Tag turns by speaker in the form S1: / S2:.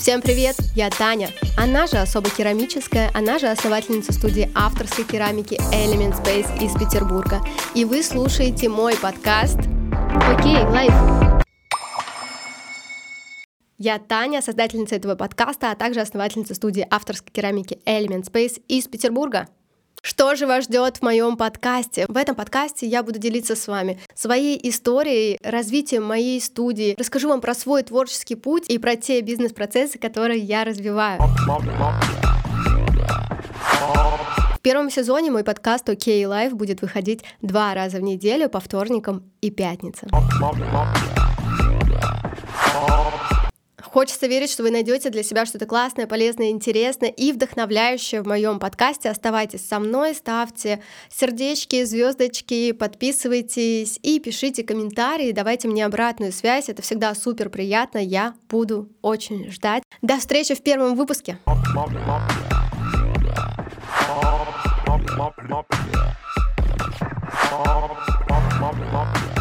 S1: Всем привет, я Таня. Она же особо керамическая, она же основательница студии авторской керамики Element Space из Петербурга. И вы слушаете мой подкаст Окей, лайф. Я Таня, создательница этого подкаста, а также основательница студии авторской керамики Element Space из Петербурга. Что же вас ждет в моем подкасте? В этом подкасте я буду делиться с вами своей историей, развитием моей студии, расскажу вам про свой творческий путь и про те бизнес-процессы, которые я развиваю. В первом сезоне мой подкаст OK Life будет выходить два раза в неделю по вторникам и пятницам. Хочется верить, что вы найдете для себя что-то классное, полезное, интересное и вдохновляющее в моем подкасте. Оставайтесь со мной, ставьте сердечки, звездочки, подписывайтесь и пишите комментарии, давайте мне обратную связь. Это всегда супер приятно. Я буду очень ждать. До встречи в первом выпуске. Mop, mop, mop,